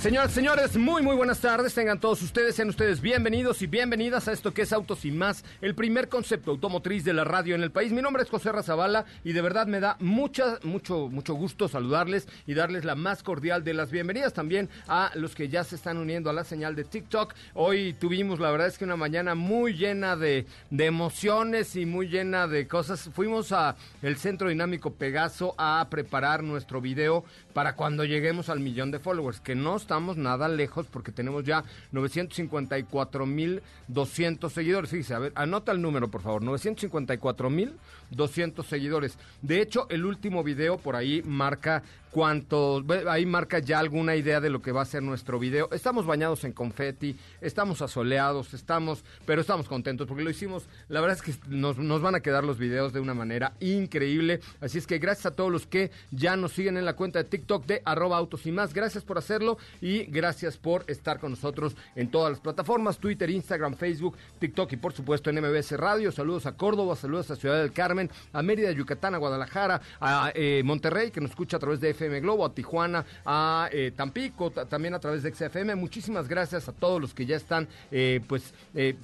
Señoras, señores, muy, muy buenas tardes. Tengan todos ustedes, sean ustedes bienvenidos y bienvenidas a esto que es Autos y Más, el primer concepto automotriz de la radio en el país. Mi nombre es José Razabala y de verdad me da mucha, mucho, mucho gusto saludarles y darles la más cordial de las bienvenidas también a los que ya se están uniendo a la señal de TikTok. Hoy tuvimos, la verdad es que una mañana muy llena de, de emociones y muy llena de cosas. Fuimos a el Centro Dinámico Pegaso a preparar nuestro video para cuando lleguemos al millón de followers, que no estamos nada lejos porque tenemos ya 954.200 seguidores. Fíjese, a ver, anota el número, por favor, 954.200 seguidores. De hecho, el último video por ahí marca cuánto, ahí marca ya alguna idea de lo que va a ser nuestro video. Estamos bañados en confeti, estamos asoleados, estamos, pero estamos contentos porque lo hicimos. La verdad es que nos, nos van a quedar los videos de una manera increíble. Así es que gracias a todos los que ya nos siguen en la cuenta de TikTok de arroba autos y más. Gracias por hacerlo y gracias por estar con nosotros en todas las plataformas, Twitter, Instagram, Facebook, TikTok y por supuesto en MBS Radio. Saludos a Córdoba, saludos a Ciudad del Carmen, a Mérida, Yucatán, a Guadalajara, a eh, Monterrey que nos escucha a través de FM Globo, a Tijuana, a eh, Tampico, también a través de XFM. Muchísimas gracias a todos los que ya están, eh, pues, eh,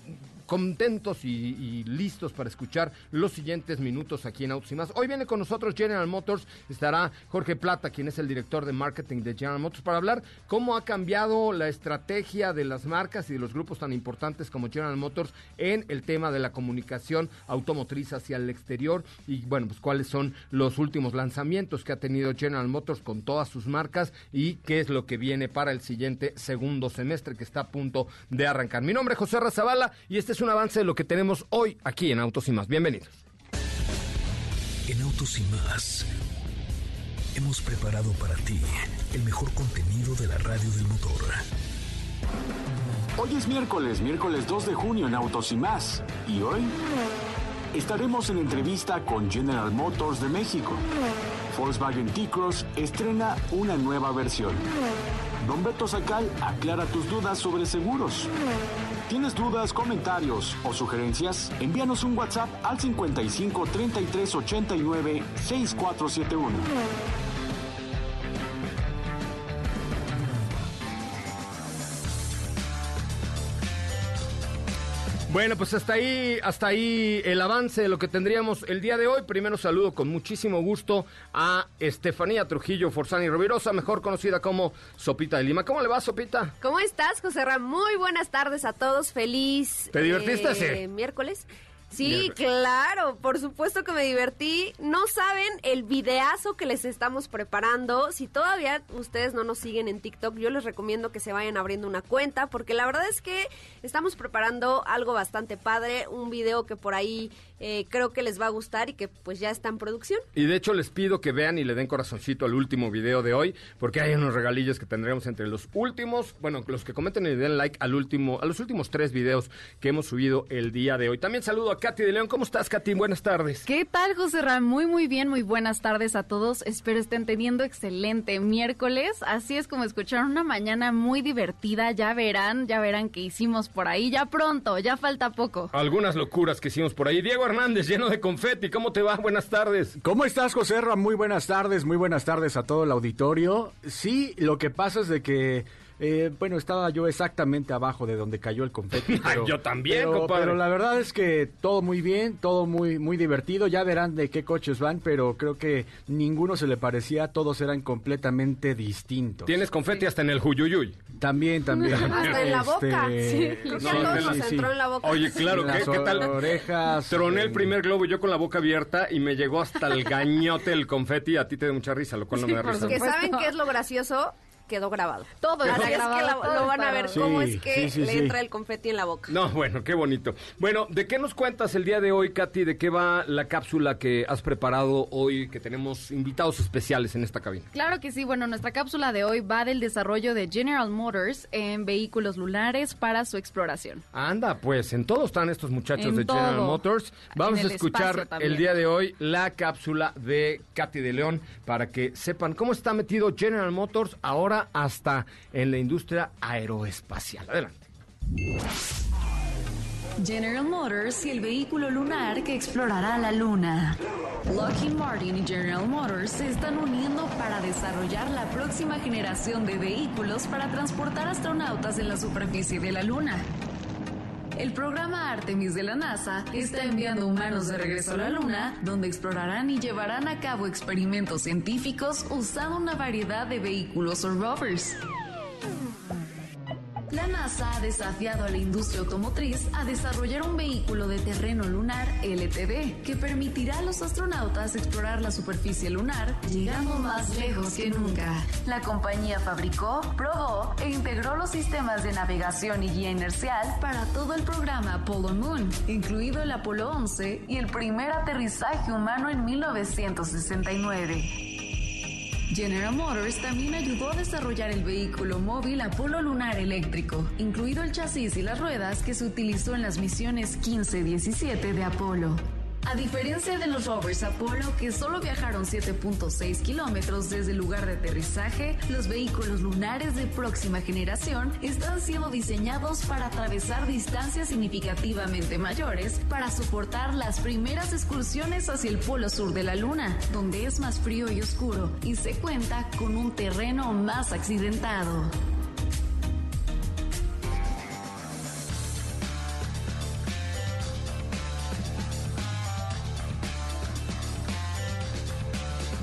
contentos y, listos para escuchar los siguientes minutos aquí en Autos y Más. Hoy viene con nosotros General Motors, estará Jorge Plata, quien es el director de marketing de General Motors, para hablar cómo ha cambiado la estrategia de las marcas y de los grupos tan importantes como General Motors en el tema de la comunicación automotriz hacia el exterior y bueno, pues cuáles son los últimos lanzamientos que ha tenido General Motors con todas sus marcas y qué es lo que viene para el siguiente segundo semestre que está a punto de arrancar. Mi nombre es José Razabala y este es un avance de lo que tenemos hoy aquí en Autos y Más. Bienvenidos. En Autos y Más hemos preparado para ti el mejor contenido de la radio del motor. Hoy es miércoles, miércoles 2 de junio en Autos y Más. Y hoy estaremos en entrevista con General Motors de México. Volkswagen T-Cross estrena una nueva versión. Don Beto Sacal aclara tus dudas sobre seguros. ¿Tienes dudas, comentarios o sugerencias? Envíanos un WhatsApp al 55 33 89 6471. Bueno, pues hasta ahí, hasta ahí el avance de lo que tendríamos el día de hoy. Primero saludo con muchísimo gusto a Estefanía Trujillo Forzani Rovirosa, mejor conocida como Sopita de Lima. ¿Cómo le va, Sopita? ¿Cómo estás, José Ram? Muy buenas tardes a todos. Feliz. ¿Te divertiste? Eh, sí. Miércoles. Sí, claro, por supuesto que me divertí. No saben el videazo que les estamos preparando. Si todavía ustedes no nos siguen en TikTok, yo les recomiendo que se vayan abriendo una cuenta, porque la verdad es que estamos preparando algo bastante padre, un video que por ahí eh, creo que les va a gustar y que pues ya está en producción. Y de hecho les pido que vean y le den corazoncito al último video de hoy, porque hay unos regalillos que tendremos entre los últimos, bueno, los que comenten y den like al último, a los últimos tres videos que hemos subido el día de hoy. También saludo a Katy de León. ¿Cómo estás, Katy? Buenas tardes. ¿Qué tal, José Ram? Muy, muy bien. Muy buenas tardes a todos. Espero estén teniendo excelente miércoles. Así es como escucharon una mañana muy divertida. Ya verán, ya verán qué hicimos por ahí. Ya pronto, ya falta poco. Algunas locuras que hicimos por ahí. Diego Hernández, lleno de confeti. ¿Cómo te va? Buenas tardes. ¿Cómo estás, José Ram? Muy buenas tardes. Muy buenas tardes a todo el auditorio. Sí, lo que pasa es de que eh, bueno, estaba yo exactamente abajo de donde cayó el confeti. Pero, yo también, pero, compadre. Pero la verdad es que todo muy bien, todo muy muy divertido. Ya verán de qué coches van, pero creo que ninguno se le parecía. Todos eran completamente distintos. Tienes confeti hasta en el Juyuyuy. También, también. Hasta en la boca. Este, Sí, creo que a todos sí, nos sí. entró en la boca. Oye, claro, ¿qué, las qué tal? orejas, Troné el primer globo yo con la boca abierta y me llegó hasta el gañote el confeti. A ti te da mucha risa, lo cual no me da risa. Que saben qué es lo gracioso, quedó grabado. Todo Así es que la- lo van a ver cómo es que sí, sí, le sí. entra el confeti en la boca. No, bueno, qué bonito. Bueno, ¿de qué nos cuentas el día de hoy, Katy? ¿De qué va la cápsula que has preparado hoy, que tenemos invitados especiales en esta cabina? Claro que sí, bueno, nuestra cápsula de hoy va del desarrollo de General Motors en vehículos lunares para su exploración. Anda, pues en todo están estos muchachos En de General. Motors. Vamos a escuchar el día de hoy la cápsula de Katy de León para que sepan cómo está metido General Motors ahora hasta en la industria aeroespacial. Adelante. General Motors y el vehículo lunar que explorará la Luna. Lockheed Martin y General Motors se están uniendo para desarrollar la próxima generación de vehículos para transportar astronautas en la superficie de la Luna. El programa Artemis de la NASA está enviando humanos de regreso a la Luna, donde explorarán y llevarán a cabo experimentos científicos usando una variedad de vehículos o rovers. La NASA ha desafiado a la industria automotriz a desarrollar un vehículo de terreno lunar LTV que permitirá a los astronautas explorar la superficie lunar llegando más lejos que nunca. La compañía fabricó, probó e integró los sistemas de navegación y guía inercial para todo el programa Apollo Moon, incluido el Apolo 11 y el primer aterrizaje humano en 1969. General Motors también ayudó a desarrollar el vehículo móvil Apolo Lunar Eléctrico, incluido el chasis y las ruedas que se utilizó en las misiones 15-17 de Apolo. A diferencia de los rovers Apolo que solo viajaron 7.6 kilómetros desde el lugar de aterrizaje, los vehículos lunares de próxima generación están siendo diseñados para atravesar distancias significativamente mayores para soportar las primeras excursiones hacia el polo sur de la Luna, donde es más frío y oscuro y se cuenta con un terreno más accidentado.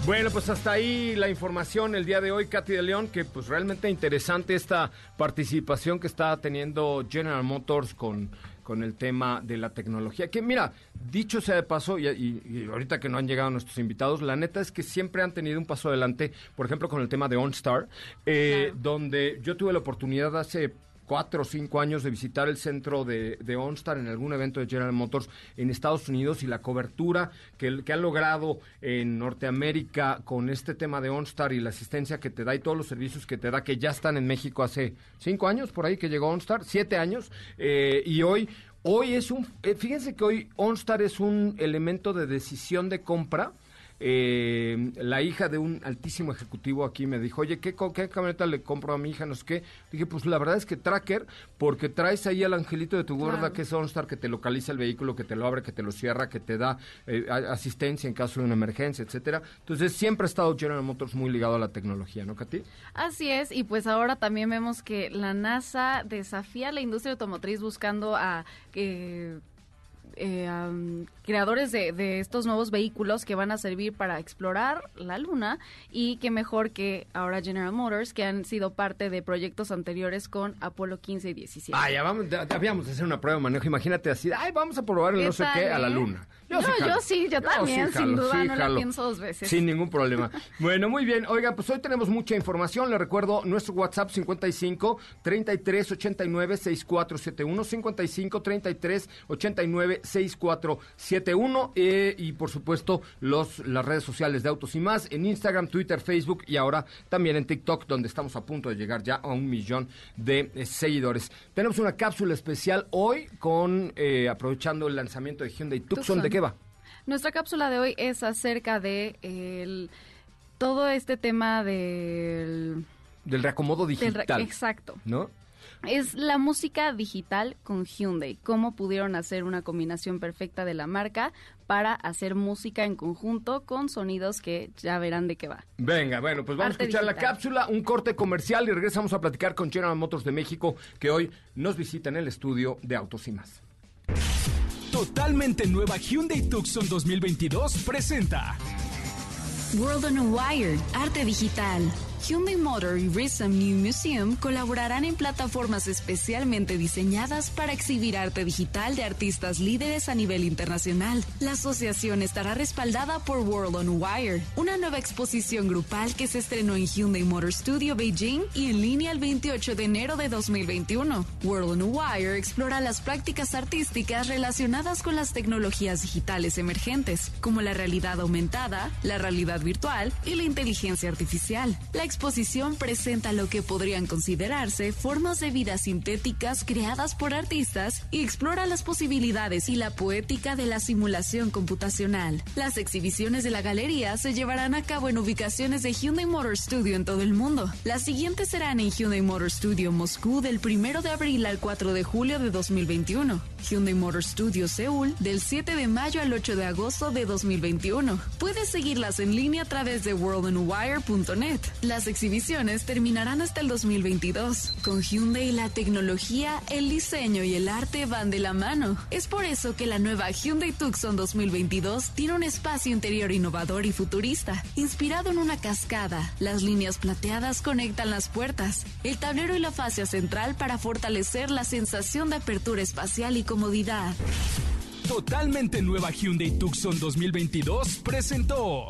Bueno, pues hasta ahí la información el día de hoy, Katy de León, que pues realmente interesante esta participación que está teniendo General Motors con, con el tema de la tecnología. Que mira, dicho sea de paso, y, y- y ahorita que no han llegado nuestros invitados, la neta es que siempre han tenido un paso adelante, por ejemplo, con el tema de OnStar, eh, donde yo tuve la oportunidad hace cuatro o cinco años de visitar el centro de, OnStar en algún evento de General Motors en Estados Unidos y la cobertura que, que han logrado en Norteamérica con este tema de OnStar y la asistencia que te da y todos los servicios que te da, que ya están en México hace cinco años por ahí que llegó OnStar, siete años, eh, y hoy... Hoy es un, eh, fíjense que hoy OnStar es un elemento de decisión de compra eh, la hija de un altísimo ejecutivo aquí me dijo, oye, ¿qué, ¿qué camioneta le compro a mi hija? No sé qué. Dije, pues la verdad es que Tracker, porque traes ahí al angelito de tu gorda, Claro. que es OnStar, que te localiza el vehículo, que te lo abre, que te lo cierra, que te da eh, asistencia en caso de una emergencia, etcétera. Entonces siempre ha estado General Motors muy ligado a la tecnología, ¿no, Katy? Así es, y pues ahora también vemos que la NASA desafía a la industria automotriz buscando a eh, eh, creadores de, de estos nuevos vehículos que van a servir para explorar la Luna y que mejor que ahora General Motors, que han sido parte de proyectos anteriores con Apolo 15 y 17. Ah, ya vamos, habíamos de hacer una prueba de manejo. Imagínate así, ay, vamos a probar el ¿Qué no sé qué a la eh? luna. No, yo sí, yo también, sin duda, no la pienso dos veces. Sin ningún problema. bueno, muy bien. Oiga, pues hoy tenemos mucha información. Le recuerdo nuestro WhatsApp 55 33 89 6471 55 33 89 6471 eh, y por supuesto los las redes sociales de Autos y más en Instagram, Twitter, Facebook y ahora también en TikTok donde estamos a punto de llegar ya a un millón de eh, seguidores. Tenemos una cápsula especial hoy con eh, aprovechando el lanzamiento de Hyundai Tucson. Tucson. ¿De qué va? Nuestra cápsula de hoy es acerca de el- todo este tema del... Del reacomodo del re- digital. exacto. ¿No? Es la música digital con Hyundai. Cómo pudieron hacer una combinación perfecta de la marca para hacer música en conjunto con sonidos que ya verán de qué va. Venga, bueno, pues vamos Arte a escuchar la cápsula, un corte comercial y regresamos a platicar con General Motors de México, que hoy nos visita en el estudio de Autos y más. Totalmente nueva Hyundai Tucson 2022 presenta World on a Wire, arte digital. Hyundai Motor y Rhythm New Museum colaborarán en plataformas especialmente diseñadas para exhibir arte digital de artistas líderes a nivel internacional. La asociación estará respaldada por World on Wire, una nueva exposición grupal que se estrenó en Hyundai Motor Studio Beijing y en línea el 28 de enero de 2021. World on Wire explora las prácticas artísticas relacionadas con las tecnologías digitales emergentes, como la realidad aumentada, la realidad virtual y la inteligencia artificial. La exposición presenta lo que podrían considerarse formas de vida sintéticas creadas por artistas y explora las posibilidades y la poética de la simulación computacional. Las exhibiciones de la galería se llevarán a cabo en ubicaciones de Hyundai Motor Studio en todo el mundo. Las siguientes serán en Hyundai Motor Studio Moscú del 1 de abril al 4 de julio de 2021, Hyundai Motor Studio Seúl del 7 de mayo al 8 de agosto de 2021. Puedes seguirlas en línea a través de worldonwire.net. Las exhibiciones terminarán hasta el 2022. Con Hyundai la tecnología, el diseño y el arte van de la mano. Es por eso que la nueva Hyundai Tucson 2022 tiene un espacio interior innovador y futurista, inspirado en una cascada. Las líneas plateadas conectan las puertas, el tablero y la fascia central para fortalecer la sensación de apertura espacial y comodidad. Totalmente nueva Hyundai Tucson 2022 presentó.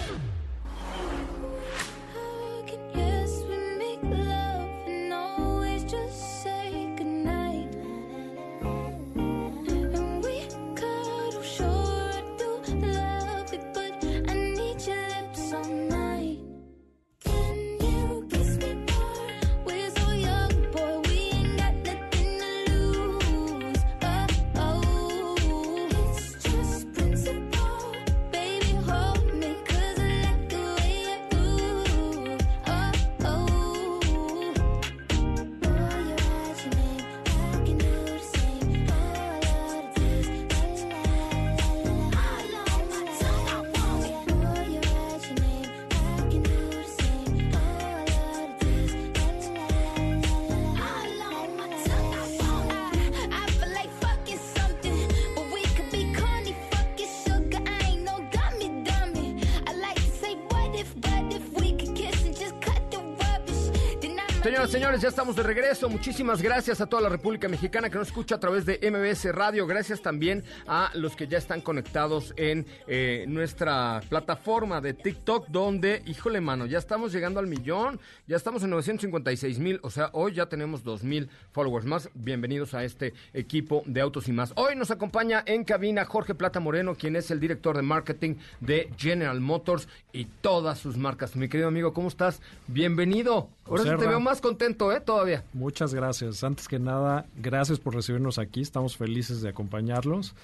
Señoras señores, ya estamos de regreso. Muchísimas gracias a toda la República Mexicana que nos escucha a través de MBS Radio. Gracias también a los que ya están conectados en eh, nuestra plataforma de TikTok, donde, híjole, mano, ya estamos llegando al millón. Ya estamos en 956 mil. O sea, hoy ya tenemos 2 mil followers más. Bienvenidos a este equipo de Autos y más. Hoy nos acompaña en cabina Jorge Plata Moreno, quien es el director de marketing de General Motors y todas sus marcas. Mi querido amigo, ¿cómo estás? Bienvenido. Ahora sí te veo más contento, ¿eh? Todavía. Muchas gracias. Antes que nada, gracias por recibirnos aquí. Estamos felices de acompañarlos.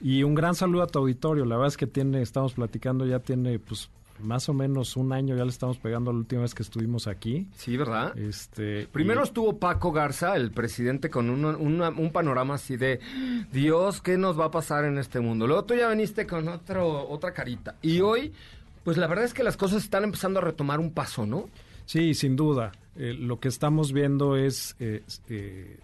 Y un gran saludo a tu auditorio. La verdad es que tiene, estamos platicando, ya tiene pues más o menos un año, ya le estamos pegando la última vez que estuvimos aquí. Sí, ¿verdad? Este, Primero y- estuvo Paco Garza, el presidente, con una- un panorama así de Dios, ¿qué nos va a pasar en este mundo? Luego tú ya viniste con otro, otra carita. Y hoy, pues la verdad es que las cosas están empezando a retomar un paso, ¿no? Sí, sin duda. Eh, lo que estamos viendo es eh, eh,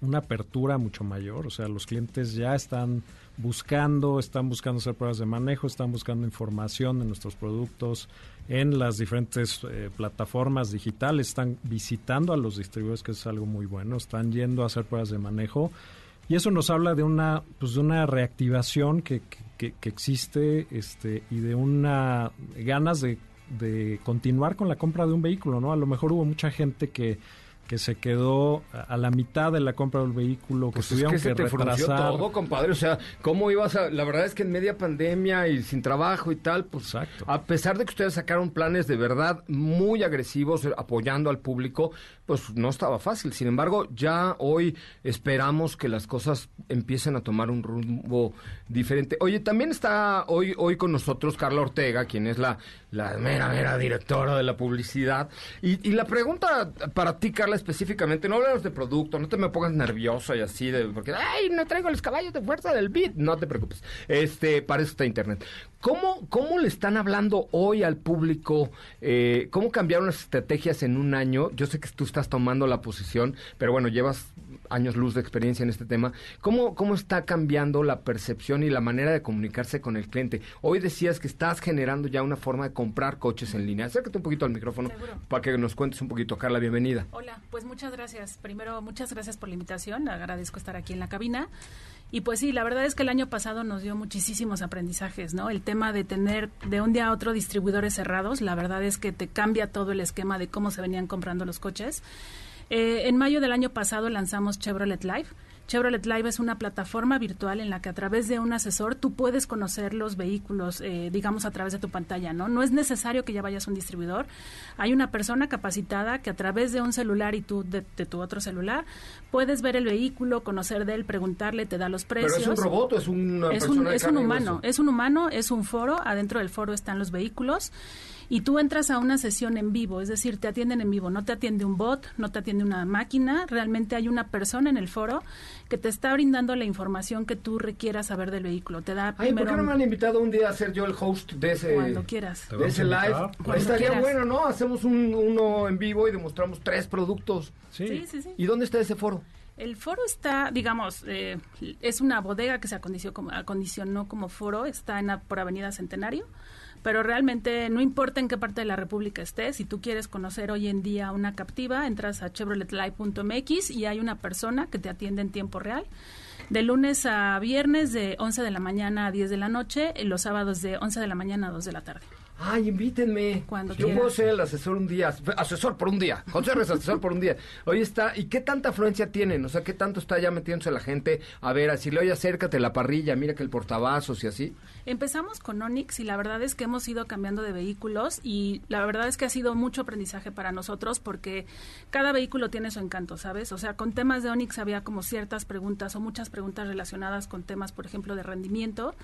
una apertura mucho mayor. O sea, los clientes ya están buscando, están buscando hacer pruebas de manejo, están buscando información de nuestros productos en las diferentes eh, plataformas digitales, están visitando a los distribuidores, que es algo muy bueno, están yendo a hacer pruebas de manejo. Y eso nos habla de una, pues de una reactivación que, que, que existe este, y de una ganas de, de continuar con la compra de un vehículo, ¿no? A lo mejor hubo mucha gente que que se quedó a la mitad de la compra del vehículo, que Pues es tuvieron que que, se te retrasar. todo, compadre. O sea, ¿cómo ibas a...? La verdad es que en media pandemia y sin trabajo y tal, pues... Exacto. A pesar de que ustedes sacaron planes de verdad muy agresivos, eh, apoyando al público, pues no estaba fácil. Sin embargo, ya hoy esperamos que las cosas empiecen a tomar un rumbo diferente. Oye, también está hoy, hoy con nosotros Carla Ortega, quien es la, la mera, mera directora de la publicidad. Y, y la pregunta para ti, Carla, específicamente, no hablamos de producto, no te me pongas nerviosa y así, de, porque, ay, no traigo los caballos de fuerza del beat. No te preocupes. Este, para eso está Internet. ¿Cómo, cómo le están hablando hoy al público? Eh, ¿Cómo cambiaron las estrategias en un año? Yo sé que tú estás tomando la posición, pero bueno, llevas años luz de experiencia en este tema. ¿Cómo, ¿Cómo está cambiando la percepción y la manera de comunicarse con el cliente? Hoy decías que estás generando ya una forma de comprar coches en línea. Acércate un poquito al micrófono Seguro. para que nos cuentes un poquito. Carla, bienvenida. Hola, pues muchas gracias. Primero, muchas gracias por la invitación. Agradezco estar aquí en la cabina. Y pues sí, la verdad es que el año pasado nos dio muchísimos aprendizajes, ¿no? El tema de tener de un día a otro distribuidores cerrados, la verdad es que te cambia todo el esquema de cómo se venían comprando los coches. Eh, en mayo del año pasado lanzamos Chevrolet Live. Chevrolet Live es una plataforma virtual en la que a través de un asesor tú puedes conocer los vehículos, eh, digamos, a través de tu pantalla, ¿no? No es necesario que ya vayas a un distribuidor. Hay una persona capacitada que a través de un celular y tú de, de tu otro celular puedes ver el vehículo, conocer de él, preguntarle, te da los precios. ¿Pero es un robot o es una es persona un, de es un humano, es un humano, es un foro, adentro del foro están los vehículos y tú entras a una sesión en vivo, es decir, te atienden en vivo, no te atiende un bot, no te atiende una máquina, realmente hay una persona en el foro que te está brindando la información que tú requieras saber del vehículo. Te da Ay, ¿por primero qué no me han invitado un día a ser yo el host de ese, cuando quieras. De ese live? Cuando Estaría quieras. bueno, ¿no? Hacemos un, uno en vivo y demostramos tres productos. Sí, Sí, sí, sí. ¿Y dónde está ese foro? El foro está, digamos, eh, es una bodega que se acondicionó como, acondicionó como foro, está en la- por Avenida Centenario, pero realmente no importa en qué parte de la República estés, si tú quieres conocer hoy en día una captiva, entras a chevroletlive.mx y hay una persona que te atiende en tiempo real. De lunes a viernes de 11 de la mañana a 10 de la noche, y los sábados de 11 de la mañana a 2 de la tarde. Ay, invítenme. Cuando Yo quieras. puedo ser el asesor un día. Asesor por un día. José Reyes, asesor por un día. Oye, está. ¿Y qué tanta afluencia tienen? O sea, ¿qué tanto está ya metiéndose la gente? A ver, a decirle, oye, acércate la parrilla, mira que el portavasos y así. Empezamos con Onix y la verdad es que hemos ido cambiando de vehículos y la verdad es que ha sido mucho aprendizaje para nosotros porque cada vehículo tiene su encanto, ¿sabes? O sea, con temas de Onix había como ciertas preguntas o muchas preguntas relacionadas con temas, por ejemplo, de rendimiento.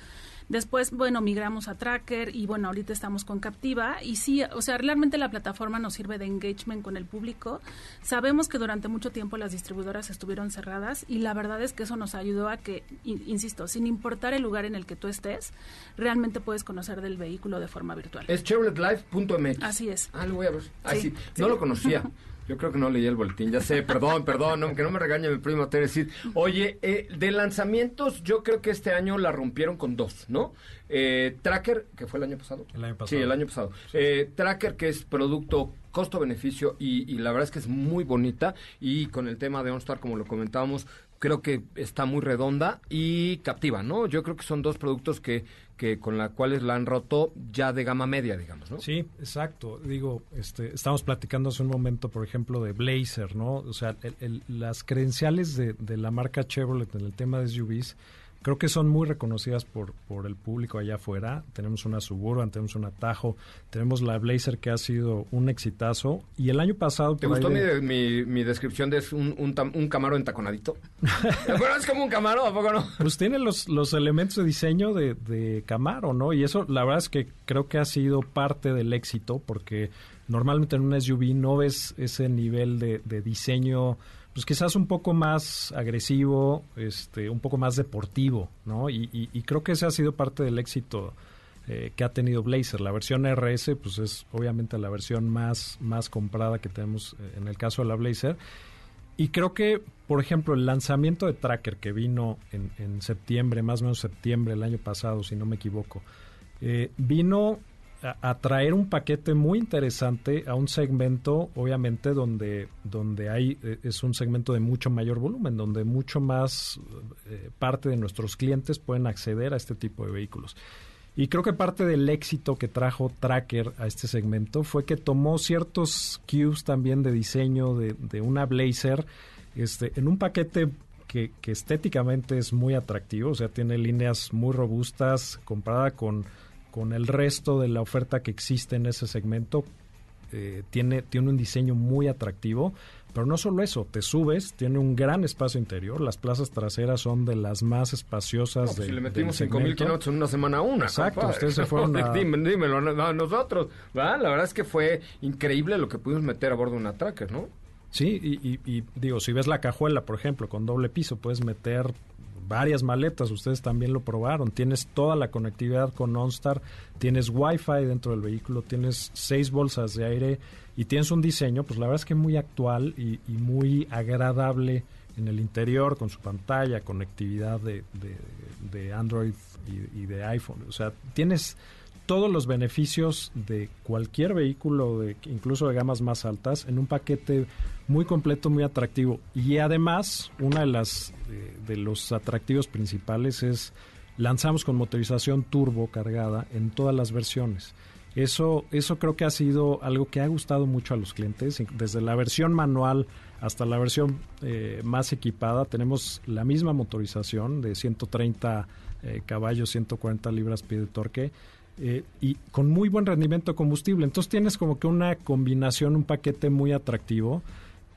Después, bueno, migramos a Tracker y bueno, ahorita estamos con Captiva y sí, o sea, realmente la plataforma nos sirve de engagement con el público. Sabemos que durante mucho tiempo las distribuidoras estuvieron cerradas y la verdad es que eso nos ayudó a que, in- insisto, sin importar el lugar en el que tú estés, realmente puedes conocer del vehículo de forma virtual. Es chevroletlive.mx. Así es. Ah, lo voy a ver. Ah, sí. Sí, No sí. lo conocía. Yo creo que no leí el boletín, ya sé, perdón, perdón, no, que no me regañe mi primo Teresit. Oye, eh, de lanzamientos, yo creo que este año la rompieron con dos, ¿no? Eh, Tracker, que fue el año pasado. El año Sí, pasado. el año pasado. Eh, Tracker, que es producto costo-beneficio y, y la verdad es que es muy bonita. Y con el tema de OnStar, como lo comentábamos, creo que está muy redonda y captiva, ¿no? Yo creo que son dos productos que, que con las cuales la han roto ya de gama media, digamos, ¿no? Sí, exacto. Digo, este, estamos platicando hace un momento, por ejemplo, de Blazer, ¿no? O sea, el- el- las credenciales de, de la marca Chevrolet en el tema de SUVs creo que son muy reconocidas por, por el público allá afuera. Tenemos una Suburban, tenemos una Tajo, tenemos la Blazer que ha sido un exitazo. Y el año pasado... ¿Te gustó mi, de- mi, mi descripción de un, un, tam- un camaro entaconadito? Pero es como un camaro, ¿a poco no? Pues tiene los, los elementos de diseño de, de Camaro, ¿no? Y eso, la verdad es que creo que ha sido parte del éxito, porque normalmente en un SUV no ves ese nivel de, de diseño, pues quizás un poco más agresivo, este, un poco más deportivo, ¿no? Y, creo que ese ha sido parte del éxito eh, que ha tenido Blazer. La versión RS, pues es obviamente la versión más, más comprada que tenemos eh, en el caso de la Blazer. Y creo que, por ejemplo, el lanzamiento de Tracker que vino en, en septiembre, más o menos septiembre del año pasado, si no me equivoco, eh, vino a, a traer un paquete muy interesante a un segmento, obviamente, donde, donde hay, eh, es un segmento de mucho mayor volumen, donde mucho más eh, parte de nuestros clientes pueden acceder a este tipo de vehículos. Y creo que parte del éxito que trajo Tracker a este segmento fue que tomó ciertos cues también de diseño de, de una Blazer este, en un paquete que, que, estéticamente es muy atractivo, o sea, tiene líneas muy robustas comparada con, con el resto de la oferta que existe en ese segmento. Eh, tiene, tiene un diseño muy atractivo, pero no solo eso, te subes, tiene un gran espacio interior, las plazas traseras son de las más espaciosas no, pues de, Si le metimos 5.000 kilómetros en una semana una. Exacto, compadre. ustedes se fueron a... Dime, dímelo a nosotros. La verdad es que fue increíble lo que pudimos meter a bordo de una Tracker, ¿no? Sí, y, y, y, digo, si ves la cajuela, por ejemplo, con doble piso, puedes meter varias maletas, ustedes también lo probaron, tienes toda la conectividad con OnStar, tienes Wi-Fi dentro del vehículo, tienes seis bolsas de aire y tienes un diseño, pues la verdad es que muy actual y, y muy agradable en el interior, con su pantalla, conectividad de, de, de Android y, y de iPhone, o sea, tienes todos los beneficios de cualquier vehículo, de, incluso de gamas más altas, en un paquete muy completo, muy atractivo. Y además, una de las de, de, los atractivos principales es lanzamos con motorización turbo cargada en todas las versiones. Eso, eso creo que ha sido algo que ha gustado mucho a los clientes. Desde la versión manual hasta la versión eh, más equipada, tenemos la misma motorización de 130 eh, caballos, 140 libras-pie de torque eh, y con muy buen rendimiento de combustible. Entonces tienes como que una combinación, un paquete muy atractivo.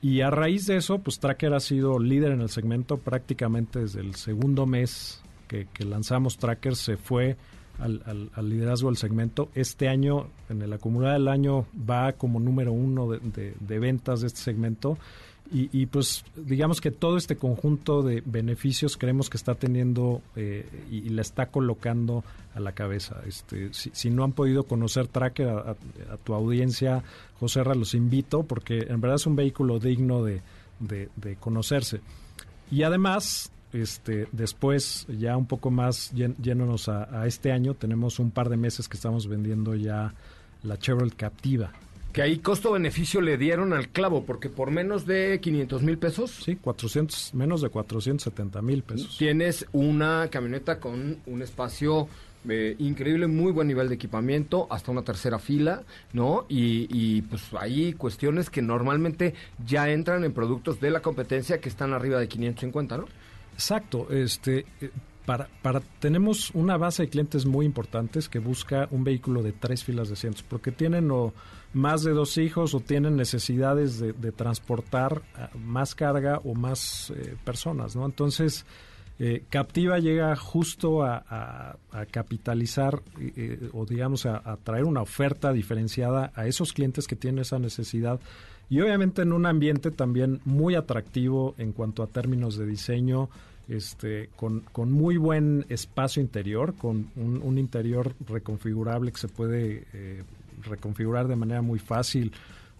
Y a raíz de eso, pues Tracker ha sido líder en el segmento prácticamente desde el segundo mes que, lanzamos Tracker, se fue al, liderazgo del segmento. Este año, en el acumulado del año, va como número uno de ventas de este segmento. Y, pues digamos que todo este conjunto de beneficios creemos que está teniendo eh, y, y, la está colocando a la cabeza. Este, si, no han podido conocer Tracker a, tu audiencia, José Ra, los invito porque en verdad es un vehículo digno de, de, conocerse. Y además, este, después, ya un poco más yéndonos a, a este año, tenemos un par de meses que estamos vendiendo ya la Chevrolet Captiva que ahí costo-beneficio le dieron al clavo, porque por menos de 500 mil pesos. Sí, 400, menos de 470 mil pesos. Tienes una camioneta con un espacio eh, increíble, muy buen nivel de equipamiento, hasta una tercera fila, ¿no? Y, y, pues hay cuestiones que normalmente ya entran en productos de la competencia que están arriba de 550, ¿no? Exacto, este. Para, para, tenemos una base de clientes muy importantes que busca un vehículo de tres filas de asientos, porque tienen o más de dos hijos o tienen necesidades de, transportar más carga o más eh, personas, ¿no? Entonces, eh, Captiva llega justo a, capitalizar eh, o digamos a, traer una oferta diferenciada a esos clientes que tienen esa necesidad y obviamente en un ambiente también muy atractivo en cuanto a términos de diseño, este, con, con, muy buen espacio interior, con un, interior reconfigurable que se puede reconfigurar de manera muy fácil,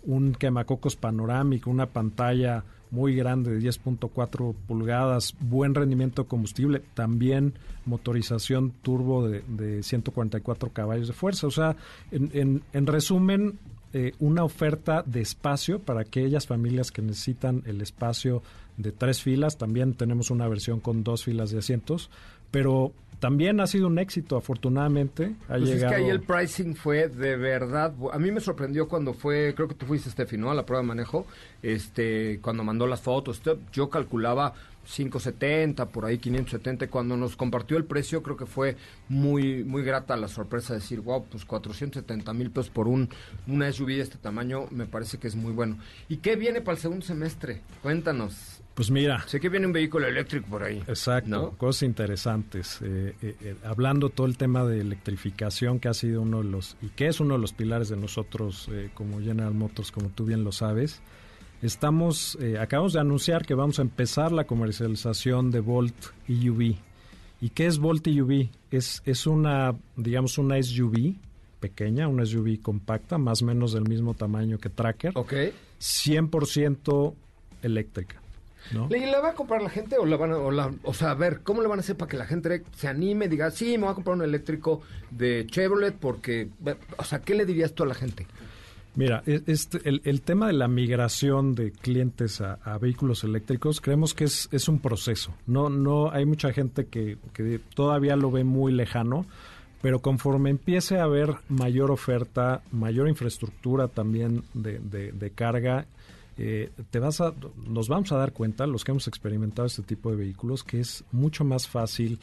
un quemacocos panorámico, una pantalla muy grande de 10.4 pulgadas, buen rendimiento de combustible, también motorización turbo de, de 144 caballos de fuerza. O sea, en, en, en resumen, eh, una oferta de espacio para aquellas familias que necesitan el espacio de tres filas. También tenemos una versión con dos filas de asientos, pero también ha sido un éxito, afortunadamente. Ha pues llegado... es que ahí el pricing fue de verdad. A mí me sorprendió cuando fue, creo que tú fuiste, Steffi, ¿no? A la prueba de manejo, este, cuando mandó las fotos. Yo calculaba 570, por ahí 570. Cuando nos compartió el precio, creo que fue muy muy grata la sorpresa de decir, wow, pues 470 mil pesos por un una SUV de este tamaño, me parece que es muy bueno. ¿Y qué viene para el segundo semestre? Cuéntanos. Pues mira. Sé que viene un vehículo eléctrico por ahí. Exacto, ¿no? cosas interesantes. Eh, eh, eh, hablando todo el tema de electrificación, que ha sido uno de los, y que es uno de los pilares de nosotros como General Motors, como tú bien lo sabes. Estamos, eh, acabamos de anunciar que vamos a empezar la comercialización de Volt EUV. ¿Y qué es Volt EUV? Es, es una, digamos, una SUV pequeña, una SUV compacta, más o menos del mismo tamaño que Tracker. Ok. 100% eléctrica. ¿No? ¿Le, ¿Le va a comprar la gente o la van a, o, la, o sea, a ver, ¿cómo le van a hacer para que la gente se anime, diga, sí, me voy a comprar un eléctrico de Chevrolet porque, o sea, ¿qué le dirías tú a la gente? Mira, este, el, el, tema de la migración de clientes a, a vehículos eléctricos creemos que es, es, un proceso. No, no hay mucha gente que, que, todavía lo ve muy lejano, pero conforme empiece a haber mayor oferta, mayor infraestructura también de, de, carga, eh, te vas a, nos vamos a dar cuenta, los que hemos experimentado este tipo de vehículos, que es mucho más fácil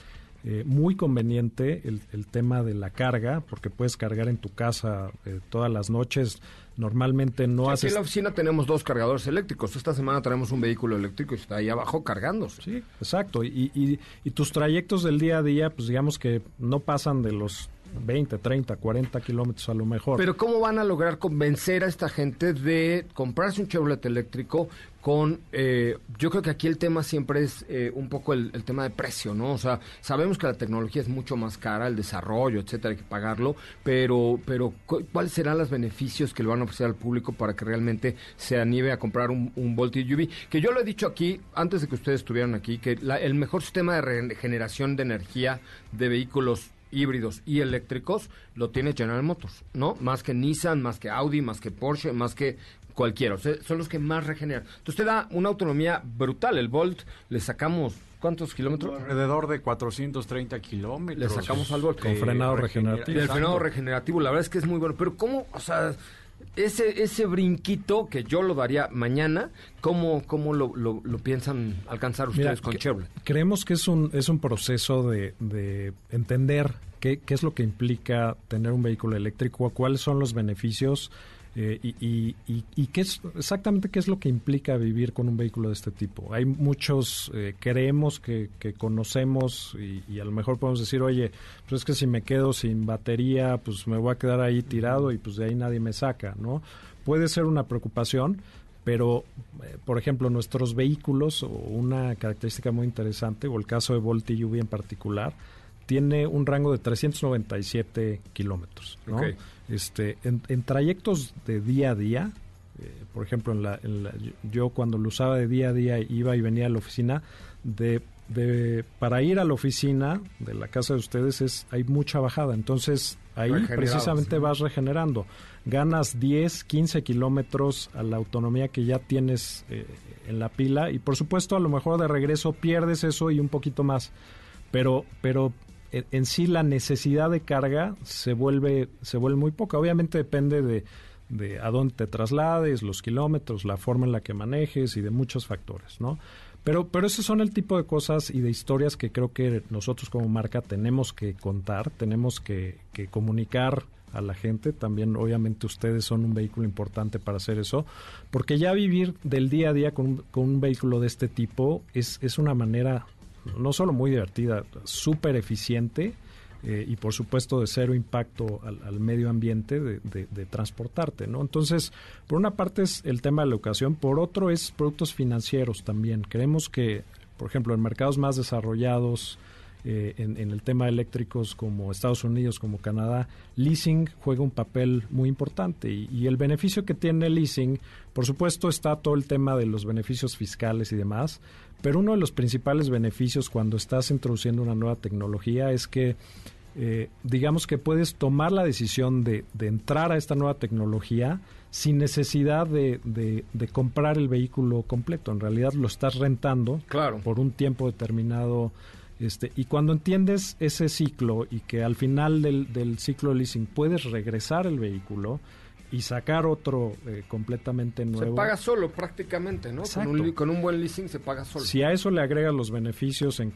eh, muy conveniente el, el, tema de la carga, porque puedes cargar en tu casa eh, todas las noches. Normalmente no haces... Aquí en la oficina tenemos dos cargadores eléctricos. Esta semana tenemos un vehículo eléctrico y está ahí abajo cargándose. Sí, exacto. Y, y, y tus trayectos del día a día, pues digamos que no pasan de los 20, 30, 40 kilómetros a lo mejor. Pero ¿cómo van a lograr convencer a esta gente de comprarse un Chevrolet eléctrico con... Eh, yo creo que aquí el tema siempre es eh, un poco el, tema de precio, ¿no? O sea, sabemos que la tecnología es mucho más cara, el desarrollo, etcétera, hay que pagarlo, pero, pero ¿cuáles serán los beneficios que le van a ofrecer al público para que realmente se anime a comprar un, un UV? Que yo lo he dicho aquí, antes de que ustedes estuvieran aquí, que el mejor sistema de regeneración de energía de vehículos híbridos y eléctricos lo tiene General Motors, ¿no? Más que Nissan, más que Audi, más que Porsche, más que cualquiera. O sea, son los que más regeneran. Entonces te da una autonomía brutal. El Volt le sacamos ¿Cuántos kilómetros? Alrededor de 430 kilómetros. Le sacamos al Volt. Con frenado regenerativo. El frenado regenerativo, la verdad es que es muy bueno. Pero ¿cómo, o sea, ese, ese brinquito que yo lo daría mañana, ¿cómo, cómo lo, lo, piensan alcanzar ustedes con Chevrolet? Creemos que es un, es un proceso de, de entender qué, qué es lo que implica tener un vehículo eléctrico, cuáles son los beneficios eh, y, y, qué es exactamente qué es lo que implica vivir con un vehículo de este tipo. Hay muchos, eh, creemos que, que conocemos y, a lo mejor podemos decir, oye, pues es que si me quedo sin batería, pues me voy a quedar ahí tirado y pues de ahí nadie me saca, ¿no? Puede ser una preocupación, pero, eh, por ejemplo, nuestros vehículos, o una característica muy interesante, o el caso de Volt UV en particular, tiene un rango de 397 kilómetros. ¿no? Este, en, trayectos de día a día, eh, por ejemplo, en la, yo cuando lo usaba de día a día iba y venía a la oficina, de, de, para ir a la oficina de la casa de ustedes es hay mucha bajada, entonces ahí precisamente vas regenerando. Ganas 10, 15 kilómetros a la autonomía que ya tienes eh, en la pila y por supuesto a lo mejor de regreso pierdes eso y un poquito más. Pero, pero en, sí la necesidad de carga se vuelve, se vuelve muy poca. Obviamente depende de, de a dónde te traslades, los kilómetros, la forma en la que manejes y de muchos factores, ¿no? Pero, pero esos son el tipo de cosas y de historias que creo que nosotros como marca tenemos que contar, tenemos que, que comunicar a la gente. También, obviamente, ustedes son un vehículo importante para hacer eso, porque ya vivir del día a día con, con un vehículo de este tipo es, es una manera no solo muy divertida, súper eficiente eh, y por supuesto de cero impacto al, medio ambiente de, transportarte, ¿no? Entonces, por una parte es el tema de la educación, por otro es productos financieros también. Creemos que, por ejemplo, en mercados más desarrollados, eh, en, el tema de eléctricos como Estados Unidos, como Canadá, leasing juega un papel muy importante y, y, el beneficio que tiene leasing, por supuesto, está todo el tema de los beneficios fiscales y demás, pero uno de los principales beneficios cuando estás introduciendo una nueva tecnología es que, eh, digamos que puedes tomar la decisión de, entrar a esta nueva tecnología sin necesidad de, comprar el vehículo completo. En realidad lo estás rentando por un tiempo determinado. Este, y cuando entiendes ese ciclo y que al final del, del ciclo de leasing puedes regresar el vehículo, y sacar otro eh, completamente nuevo. Se paga solo prácticamente, ¿no? Con un, con un, buen leasing se paga solo. Si a eso le agregas los beneficios en,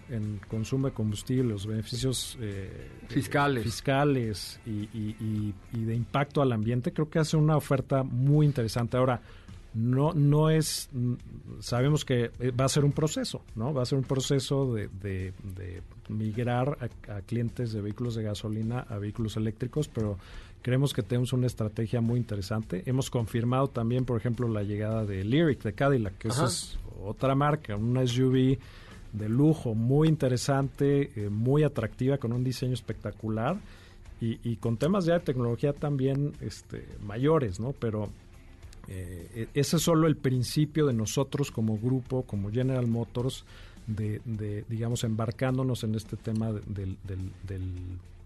consumo de combustible, los beneficios eh, fiscales, fiscales y, y, y, de impacto al ambiente, creo que hace una oferta muy interesante. Ahora, no, no es, sabemos que eh, va a ser un proceso, ¿no? Va a ser un proceso de, de, migrar a, a clientes de vehículos de gasolina a vehículos eléctricos, pero Creemos que tenemos una estrategia muy interesante. Hemos confirmado también, por ejemplo, la llegada de Lyric de Cadillac, que es otra marca, una SUV de lujo muy interesante, eh, muy atractiva, con un diseño espectacular y, con temas ya de tecnología también este, mayores, ¿no? Pero eh, e, ese es solo el principio de nosotros como grupo, como General Motors, de, digamos, embarcándonos en este tema del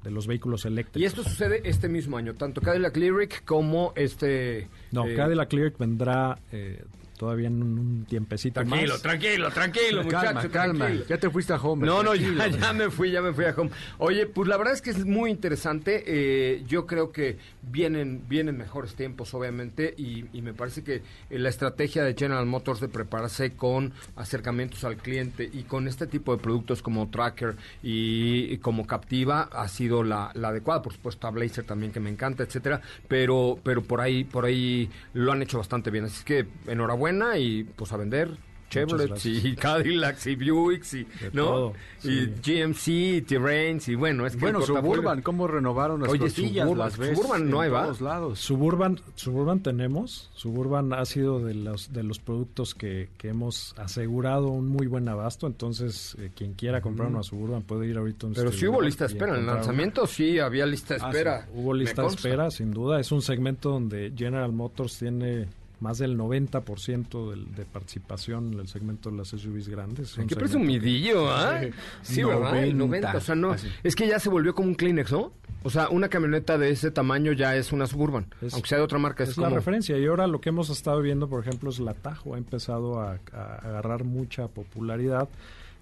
de los vehículos eléctricos. Y esto sucede este mismo año, tanto Cadillac Lyric como este... No, eh, Cadillac Lyric vendrá... Eh, todavía en un, un tiempecito Tranquilo, más. tranquilo, tranquilo, calma, muchacho, calma. tranquilo. Ya te fuiste a home. No, no, ya, ya me fui, ya me fui a home. Oye, pues la verdad es que es muy interesante. eh, yo creo que vienen, vienen mejores tiempos, obviamente, y, y me parece que eh, la estrategia de General Motors de prepararse con acercamientos al cliente y con este tipo de productos como Tracker y, y como Captiva ha sido la, la adecuada. Por supuesto, a Blazer también que me encanta, etcétera. Pero, pero por ahí, por ahí lo han hecho bastante bien. Así que enhorabuena y pues a vender. Chevrolet gracias. y Cadillacs y Buicks y, ¿no? todo, y sí. GMC, y Terrains y bueno, es que Bueno, Suburban, ¿cómo renovaron las Oye? Suburban- las ves Suburban no hay, ¿va? todos lados. Suburban, Suburban tenemos. Suburban ha sido de los de los productos que, que hemos asegurado un muy buen abasto. Entonces, eh, quien quiera comprar una Suburban puede ir ahorita. a un Pero sí distribuidor hubo lista de y espera. En el encontrar una. lanzamiento sí había lista de Ah, espera. Hubo lista de espera, sin duda. Es un segmento donde General Motors tiene más del 90% del- de participación en el segmento de las SUVs grandes. Qué presumidillo, ¿ah? Sí, Sí, ¿verdad? El 90. 90. O sea, no. Así. Es que ya se volvió como un Kleenex, ¿no? O sea, una camioneta de ese tamaño ya es una Suburban. Es- aunque sea de otra marca. Es, Es, la referencia. Y ahora lo que hemos estado viendo, por ejemplo, es la Tajo. Ha empezado a, a agarrar mucha popularidad.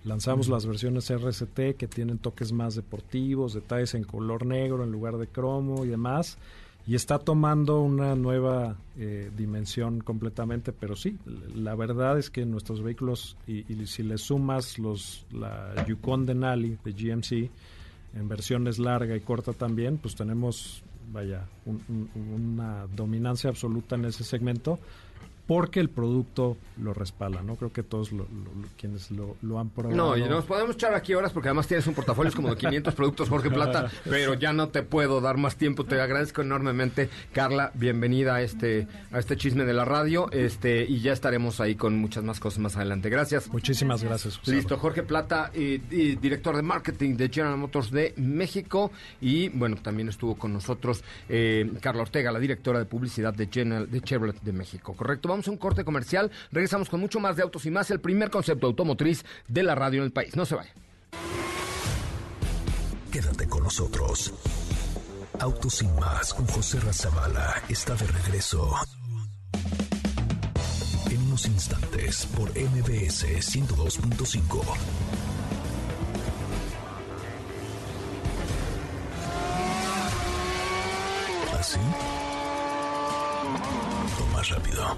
Lanzamos las versiones RST que tienen toques más deportivos, detalles en color negro en lugar de cromo y demás. Y está tomando una nueva eh, dimensión completamente, pero sí, la verdad es que nuestros vehículos, y, y si le sumas los la Yukon Denali de GMC, en versiones larga y corta también, pues tenemos, vaya, un- un- una dominancia absoluta en ese segmento porque el producto lo respalda, ¿no? Creo que todos lo- lo- lo- quienes lo, lo han probado. No, y nos podemos echar aquí horas porque además tienes un portafolio como de 500 productos, Jorge Plata, pero ya no te puedo dar más tiempo. Te agradezco enormemente, Carla. Bienvenida a este a este chisme de la radio, este y ya estaremos ahí con muchas más cosas más adelante. Gracias. Muchísimas gracias. José. Listo, Jorge Plata, y director de marketing de General Motors de México. Y bueno, también estuvo con nosotros eh, Carla Ortega, la directora de publicidad de, General, de Chevrolet de México. Correcto, vamos a un corte comercial. Regresamos con mucho más de autos y más, el primer concepto automotriz de la radio en el país. No se vaya. Quédate con nosotros. Autos sin más con José Razabala está de regreso. En unos instantes por MBS 102.5. ¿Así? O más rápido.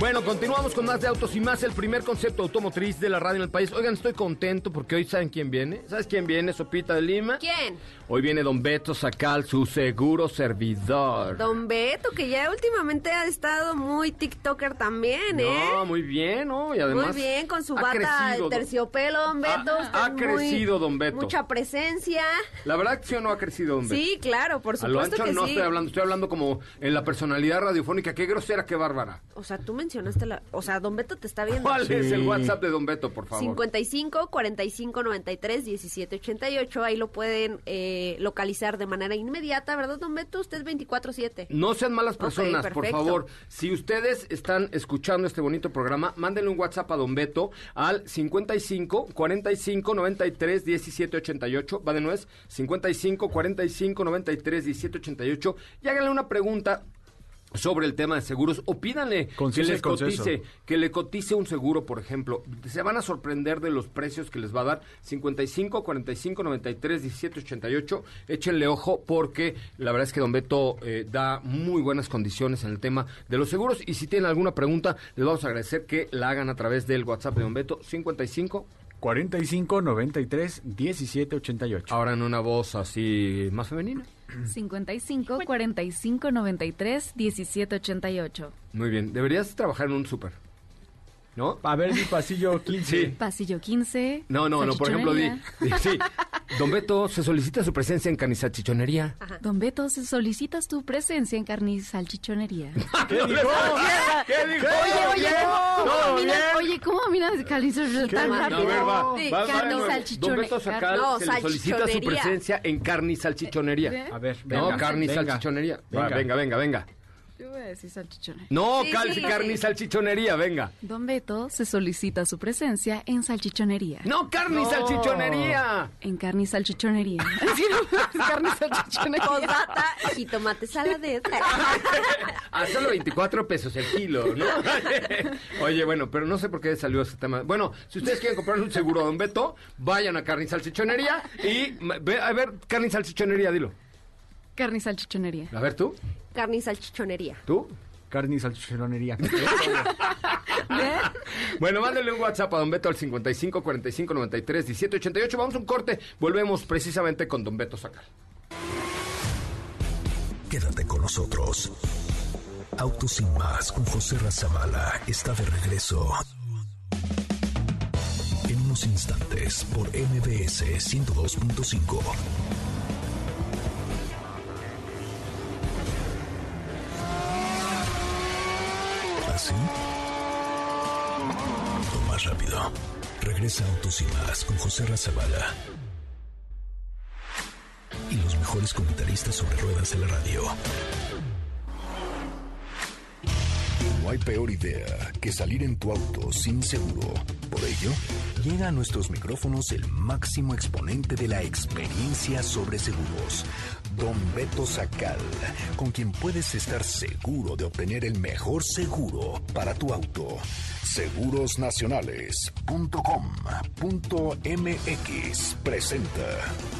Bueno, continuamos con más de autos y más, el primer concepto automotriz de la radio en el país. Oigan, estoy contento porque hoy saben quién viene. ¿Sabes quién viene, Sopita de Lima? ¿Quién? Hoy viene Don Beto Sacal, su seguro servidor. Don Beto, que ya últimamente ha estado muy TikToker también, ¿eh? No, muy bien, ¿no? Y además. muy bien, con su bata crecido, de terciopelo, Don Ha- Beto. ha muy- crecido, Don Beto. Mucha presencia. La verdad sí o no ha crecido, Don Beto. Sí, claro, por A lo supuesto ancho que no sí. estoy hablando, estoy hablando como en la personalidad radiofónica. Qué grosera, qué bárbara. O sea, tú mencionaste la... O sea, Don Beto te está viendo. ¿Cuál es el Sí. WhatsApp de Don Beto, por favor? 55 45 93 17 88. Ahí lo pueden eh, localizar de manera inmediata, ¿verdad, Don Beto? Usted es 24-7. No sean malas personas, por perfecto. favor. Si ustedes están escuchando este bonito programa, mándenle un WhatsApp a Don Beto al 55 45 93 17 88. Va de nuez, 55 45 93 17 88. Y háganle una pregunta sobre el tema de seguros o pídanle que Conciso le y conciso. cotice que le cotice un seguro, por ejemplo. Se van a sorprender de los precios que les va a dar 55 45 93 17 88. Échenle ojo porque la verdad es que Don Beto eh, da muy buenas condiciones en el tema de los seguros y si tienen alguna pregunta les vamos a agradecer que la hagan a través del WhatsApp de Don Beto 55 45 93 17 88. Ahora en una voz así más femenina. 55 45 93 17 88. Muy bien. Deberías trabajar en un súper. ¿No? A ver, mi pasillo 15. Sí. Pasillo 15. No, no, no, por ejemplo, di, di- sí. Don Beto, se solicita su presencia en Canizachichonería. Don Beto, se solicitas tu presencia en carne y salchichonería. ¿Qué dijo? ¿Qué dijo? Oye, oye, ¿cómo miras, oye, ¿cómo miras calizo tan rápido? va, va, va, no, salchichone- Don Beto Sacal No, se le solicita su presencia en carne y salchichonería. ¿Eh? A ver, No, venga, carne y venga. salchichonería. Va, Venga. venga, venga, venga. Yo voy a decir salchichonería. No, Sí, cal- sí, carne y salchichonería, venga. Don Beto se solicita su presencia en salchichonería. No, carne y salchichonería. En carne y salchichonería. Sí, no, carne y salchichonería. Postdata, jitomate saladez. A solo 24 pesos el kilo, ¿no? Oye, bueno, pero no sé por qué salió ese tema. Bueno, si ustedes quieren comprar un seguro a Don Beto, vayan a Carne y Salchichonería y... ve- A ver, Carne y Salchichonería, dilo. Carne y salchichonería. A ver, ¿tú? Carne y salchichonería. ¿Tú? Carne y salchichonería. Bueno, mándale un WhatsApp a Don Beto al 55 45 93 17 88. Vamos a un corte. Volvemos precisamente con Don Beto Sacal. Quédate con nosotros. Autos sin más con José Razabala está de regreso. En unos instantes por MBS 102.5. ¿Así? O más rápido. Regresa Autos y más con José Razabala. Y los mejores comentaristas sobre ruedas de la radio. No hay peor idea que salir en tu auto sin seguro. Por ello, llega a nuestros micrófonos el máximo exponente de la experiencia sobre seguros, Don Beto Sacal, con quien puedes estar seguro de obtener el mejor seguro para tu auto. Segurosnacionales.com.mx presenta.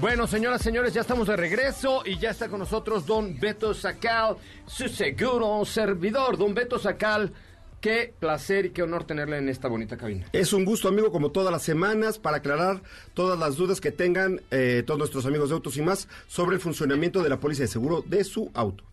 Bueno, señoras, señores, ya estamos de regreso y ya está con nosotros Don Beto Sacal, su seguro servidor. Don Beto Sacal, qué placer y qué honor tenerle en esta bonita cabina. Es un gusto, amigo, como todas las semanas, para aclarar todas las dudas que tengan eh, todos nuestros amigos de Autos y más sobre el funcionamiento de la póliza de seguro de su auto.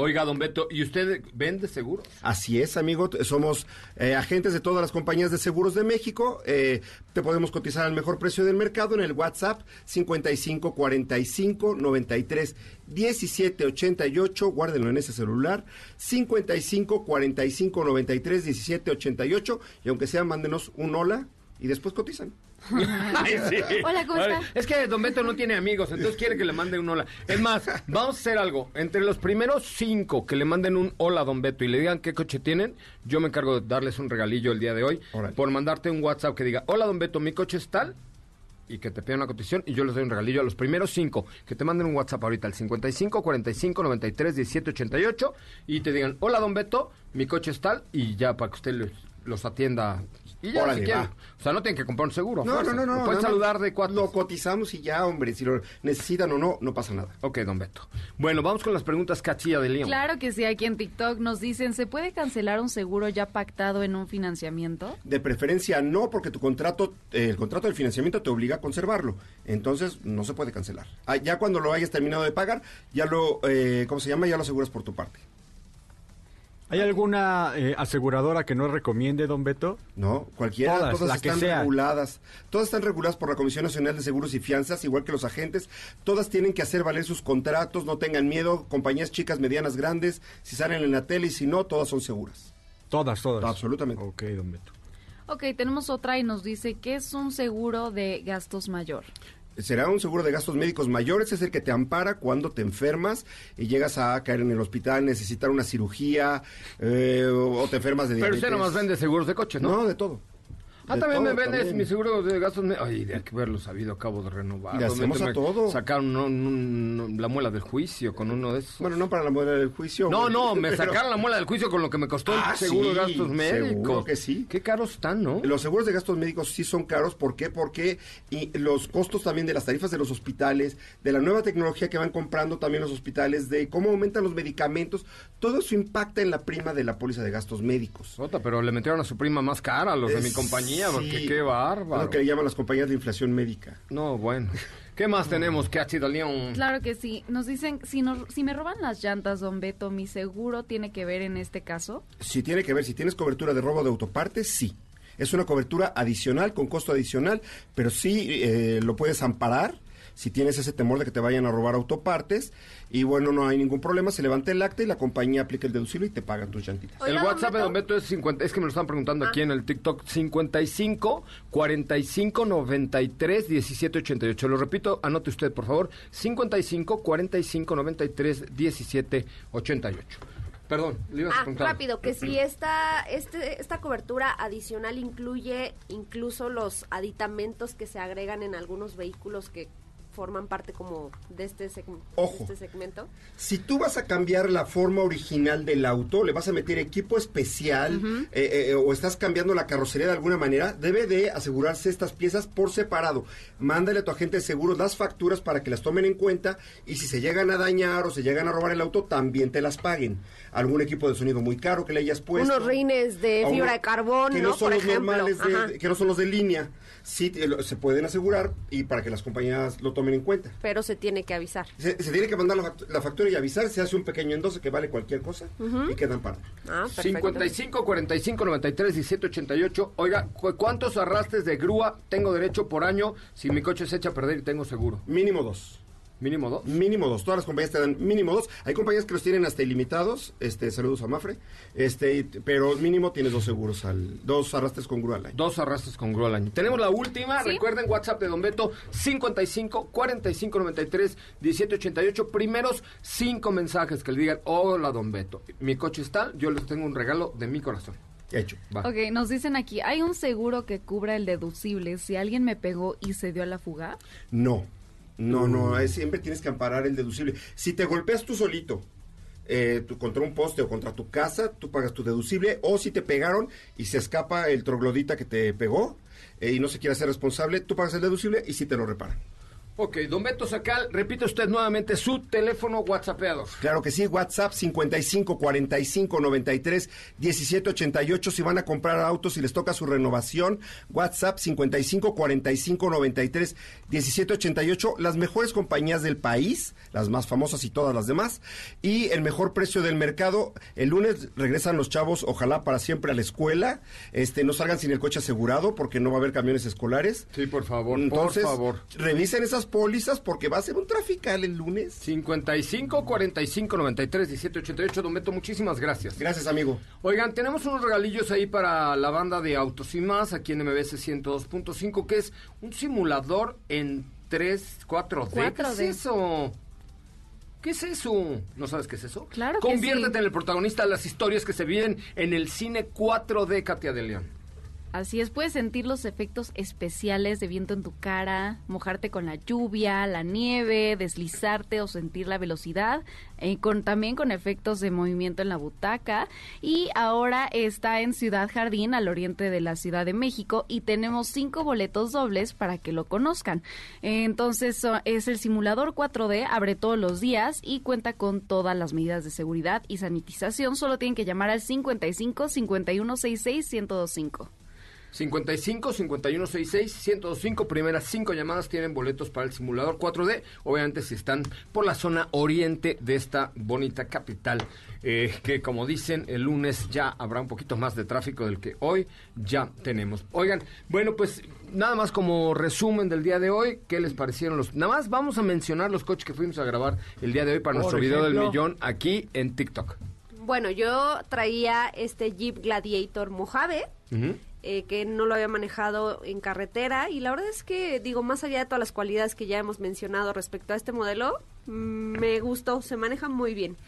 Oiga, Don Beto, ¿y usted vende seguro? Así es, amigo. Somos eh, agentes de todas las compañías de seguros de México. Eh, te podemos cotizar al mejor precio del mercado en el WhatsApp 55 45 93 17 88. Guárdenlo en ese celular. 55 45 93 17 88. Y aunque sea, mándenos un hola y después cotizan. Ay, sí. Hola, ¿cómo? Es que Don Beto no tiene amigos, entonces quiere que le mande un hola. Es más, vamos a hacer algo. Entre los primeros cinco que le manden un hola a Don Beto y le digan qué coche tienen, yo me encargo de darles un regalillo el día de hoy Órale. por mandarte un WhatsApp que diga, hola Don Beto, mi coche es tal y que te pidan una cotización y yo les doy un regalillo a los primeros cinco que te manden un WhatsApp ahorita al 55 45 93 17 88 y te digan, hola Don Beto, mi coche es tal y ya para que usted los, los atienda. Y ya, Órale, si quieren. va. O sea, no tienen que comprar un seguro. No, no, no, no. Pueden saludar de cuatro. Lo cotizamos y ya, hombre. Si lo necesitan o no, no pasa nada. Ok, don Beto. Bueno, vamos con las preguntas cachilla de León. Claro que sí, aquí en TikTok nos dicen, ¿se puede cancelar un seguro ya pactado en un financiamiento? De preferencia no, porque tu contrato, eh, el contrato del financiamiento te obliga a conservarlo. Entonces no se puede cancelar. Ah, ya cuando lo hayas terminado de pagar, ya lo, eh, ¿cómo se llama? Ya lo aseguras por tu parte. ¿Hay alguna eh, aseguradora que no recomiende, don Beto? No, cualquiera, Todas, todas, la que están sea. reguladas. Todas están reguladas por la Comisión Nacional de Seguros y Fianzas, igual que los agentes. Todas tienen que hacer valer sus contratos, no tengan miedo. Compañías chicas, medianas, grandes, si salen en la tele y si no, todas son seguras. Todas, todas. Absolutamente. Ok, don Beto. Ok, tenemos otra y nos dice, ¿qué es un seguro de gastos mayor? Será un seguro de gastos médicos mayores, es el que te ampara cuando te enfermas y llegas a caer en el hospital, necesitar una cirugía eh, o te enfermas de Pero diabetes. usted nomás vende seguros de coches, ¿no? No, de todo. Ah, también todo, me vendes también. mi seguro de gastos. Ay, de que haberlo sabido, acabo de renovar. Le hacemos a todo. Sacaron la muela del juicio con uno de esos. Bueno, no para la muela del juicio. No, no, me pero- sacaron la muela del juicio con lo que me costó Ah, el seguro sí, de gastos médicos. seguro que sí. Qué caros están, ¿no? Los seguros de gastos médicos sí son caros, ¿por qué? Porque y los costos también de las tarifas de los hospitales, de la nueva tecnología que van comprando también los hospitales, de cómo aumentan los medicamentos, todo eso impacta en la prima de la póliza de gastos médicos. Pero le metieron a su prima más cara a los de mi Eh, compañía, porque sí. qué Es bárbaro. lo que le llaman las compañías de inflación médica. No, bueno. ¿Qué más tenemos, Cachi de León? Claro que sí. Nos dicen, si, nos, si me roban las llantas, don Beto, ¿mi seguro tiene que ver en este caso? Si tiene que ver, si tienes cobertura de robo de autopartes, sí. Es una cobertura adicional, con costo adicional, pero sí eh, lo puedes amparar si tienes ese temor de que te vayan a robar autopartes. Y bueno, no hay ningún problema, se levanta el acta y la compañía aplica el deducible y te pagan tus llantitas. el WhatsApp de Don Beto es 50, es que me lo están preguntando aquí en el TikTok, 55 45 93 17 88. Lo repito, anote usted, por favor, 55 45 93 17 88. Perdón, le ibas a Ah, preguntar. rápido, que si esta, este, esta cobertura adicional incluye incluso los aditamentos que se agregan en algunos vehículos que forman parte como de este, seg- Ojo. de este segmento. Si tú vas a cambiar la forma original del auto, le vas a meter equipo especial eh, eh, o estás cambiando la carrocería de alguna manera, debe de asegurarse estas piezas por separado. Mándale a tu agente de seguros las facturas para que las tomen en cuenta y si se llegan a dañar o se llegan a robar el auto, también te las paguen. Algún equipo de sonido muy caro que le hayas puesto. Unos rines de fibra de carbón, que ¿no? no son Por los ejemplo. normales, de- que no son los de línea. Sí, se pueden asegurar y para que las compañías lo tomen en cuenta. Pero se tiene que avisar. Se, se tiene que mandar la, la factura y avisar, se hace un pequeño endoso que vale cualquier cosa y quedan para. Ah, perfecto. 55 45 93 17 88. Oiga, ¿cu- ¿cuántos arrastres de grúa tengo derecho por año si mi coche se echa a perder y tengo seguro? Mínimo dos. Mínimo dos. Mínimo dos. Todas las compañías te dan mínimo dos. Hay compañías que los tienen hasta ilimitados. Este, saludos a Mafre. Este, y- pero mínimo tienes dos seguros al, dos arrastres con grúa al año. Dos arrastres con grúa al año. Tenemos la última. Sí. Recuerden WhatsApp de Don Beto 55 45 93 17 88. Primeros cinco mensajes que le digan: Hola, Don Beto. Mi coche está. Yo les tengo un regalo de mi corazón. Hecho. Va. Ok, nos dicen aquí, ¿hay un seguro que cubra el deducible si alguien me pegó y se dio a la fuga? No. No, no. es- siempre tienes que amparar el deducible. Si te golpeas tú solito. eh, tú contra un poste o contra tu casa, tú pagas tu deducible, o si te pegaron y se escapa el troglodita que te pegó eh, y no se quiere hacer responsable, tú pagas el deducible y si te lo reparan. Ok, Don Beto Sacal, repite usted nuevamente su teléfono WhatsAppeado. Claro que sí, WhatsApp 55 45 93 17 88. Si van a comprar autos y les toca su renovación, WhatsApp 55 45 93 17 88. Las mejores compañías del país, las más famosas y todas las demás. Y el mejor precio del mercado. El lunes regresan los chavos, ojalá para siempre a la escuela. Este, no salgan sin el coche asegurado porque no va a haber camiones escolares. Sí, por favor, Entonces, por favor. revisen esas pólizas porque va a ser un trafical el lunes. 55 45 93 17 88. Don Beto, muchísimas gracias. Gracias, amigo. Oigan, tenemos unos regalillos ahí para la banda de Autos y Más, aquí en MBS 102.5, que es un simulador en 3, 4D. ¿Qué 4D. es eso? ¿Qué es eso? ¿No sabes qué es eso? Claro que Conviértete sí. en el protagonista de las historias que se viven en el cine 4D, Katia de León. Así es, puedes sentir los efectos especiales de viento en tu cara, mojarte con la lluvia, la nieve, deslizarte o sentir la velocidad, eh, también con efectos de movimiento en la butaca. Y ahora está en Ciudad Jardín, al oriente de la Ciudad de México, y tenemos cinco boletos dobles para que lo conozcan. Entonces es el simulador 4D, abre todos los días y cuenta con todas las medidas de seguridad y sanitización. Solo tienen que llamar al 55 51 66 1025. 55 51 66 1025 primeras cinco llamadas tienen boletos para el simulador 4D obviamente si están por la zona oriente de esta bonita capital eh, que como dicen el lunes ya habrá un poquito más de tráfico del que hoy ya tenemos. Oigan bueno pues nada más como resumen del día de hoy qué les parecieron los nada más vamos a mencionar los coches que fuimos a grabar el día de hoy para Por nuestro video del millón aquí en TikTok. Bueno, yo traía este Jeep Gladiator Mojave. Ujú. Eh, que no lo había manejado en carretera y la verdad es que, digo, más allá de todas las cualidades que ya hemos mencionado respecto a este modelo, mm, me gustó, se maneja muy bien.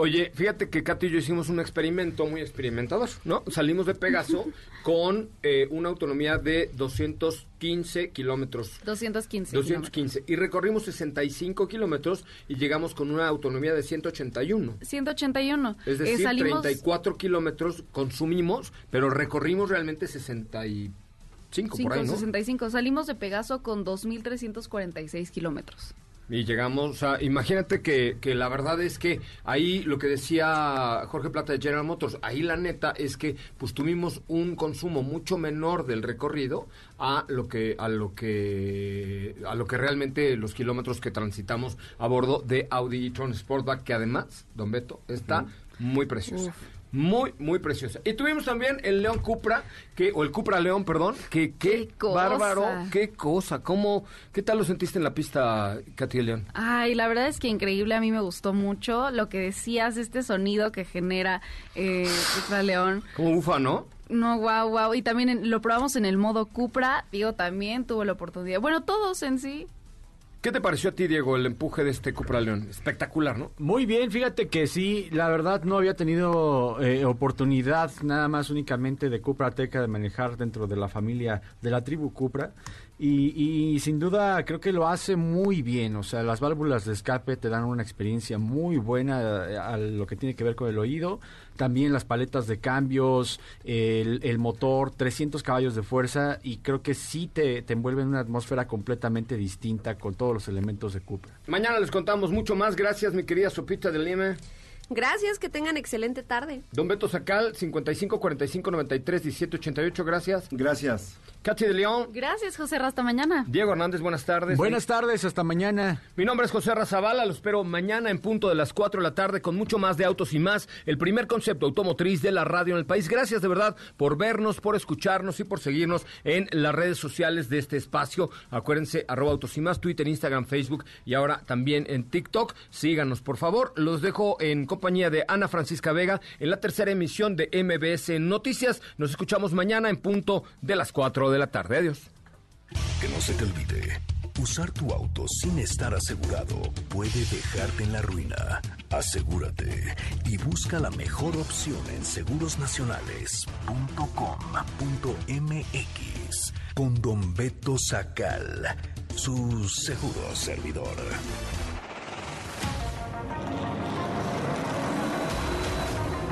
Oye, fíjate que Katy y yo hicimos un experimento muy experimentador, ¿no? Salimos de Pegaso con eh, una autonomía de 215 kilómetros. 215. 215. Y recorrimos 65 kilómetros y llegamos con una autonomía de 181. 181. Es Eh, decir, salimos- 34 kilómetros consumimos, pero recorrimos realmente 65 por ahí, ¿no? 565. Salimos de Pegaso con 2.346 kilómetros. Y llegamos, sea, imagínate que, que la verdad es que ahí lo que decía Jorge Plata de General Motors, ahí la neta es que pues tuvimos un consumo mucho menor del recorrido a lo que a lo que a lo que realmente los kilómetros que transitamos a bordo de Audi e-tron Sportback que además, Don Beto, está muy preciosa. Muy, muy preciosa. Y tuvimos también el León Cupra, que, o el Cupra León, perdón, que qué, cosa. bárbaro, qué cosa, cómo, qué tal lo sentiste en la pista, Katy León? Ay, la verdad es que increíble, a mí me gustó mucho lo que decías, este sonido que genera eh, Cupra León. Como bufa, ¿no? No, wow, wow. Y también en- lo probamos en el modo Cupra. Digo, también tuvo la oportunidad. Bueno, todos en sí. ¿Qué te pareció a ti, Diego, el empuje de este Cupra León? Espectacular, ¿no? Muy bien, fíjate que sí, la verdad no había tenido eh, oportunidad nada más únicamente de Cupra Teca de manejar dentro de la familia de la tribu Cupra y, y sin duda creo que lo hace muy bien, o sea, las válvulas de escape te dan una experiencia muy buena eh, a lo que tiene que ver con el oído, también las paletas de cambios, el, el motor, 300 caballos de fuerza y creo que sí te, te envuelve en una atmósfera completamente distinta con todos los elementos de Cupra. Mañana les contamos mucho más. Gracias, mi querida Sopita de Lima. Gracias, que tengan excelente tarde. Don Beto Sacal, 55 45 93 17 88. Gracias. Gracias. Katy de León. Gracias, José. Hasta mañana. Diego Hernández, buenas tardes. Buenas tardes, hasta mañana. Mi nombre es José Razabala, lo espero mañana en punto de las 4 de la tarde con mucho más de autos y más, el primer concepto automotriz de la radio en el país. Gracias de verdad por vernos, por escucharnos y por seguirnos en las redes sociales de este espacio. Acuérdense, arroba autos y más, Twitter, Instagram, Facebook y ahora también en TikTok. Síganos, por favor. Los dejo en compañía de Ana Francisca Vega en la tercera emisión de MBS Noticias. Nos escuchamos mañana en punto de las 4 de la tarde. Adiós. Que no se te olvide, usar tu auto sin estar asegurado puede dejarte en la ruina. Asegúrate y busca la mejor opción en segurosnacionales.com.mx con Don Beto Sacal, su seguro servidor.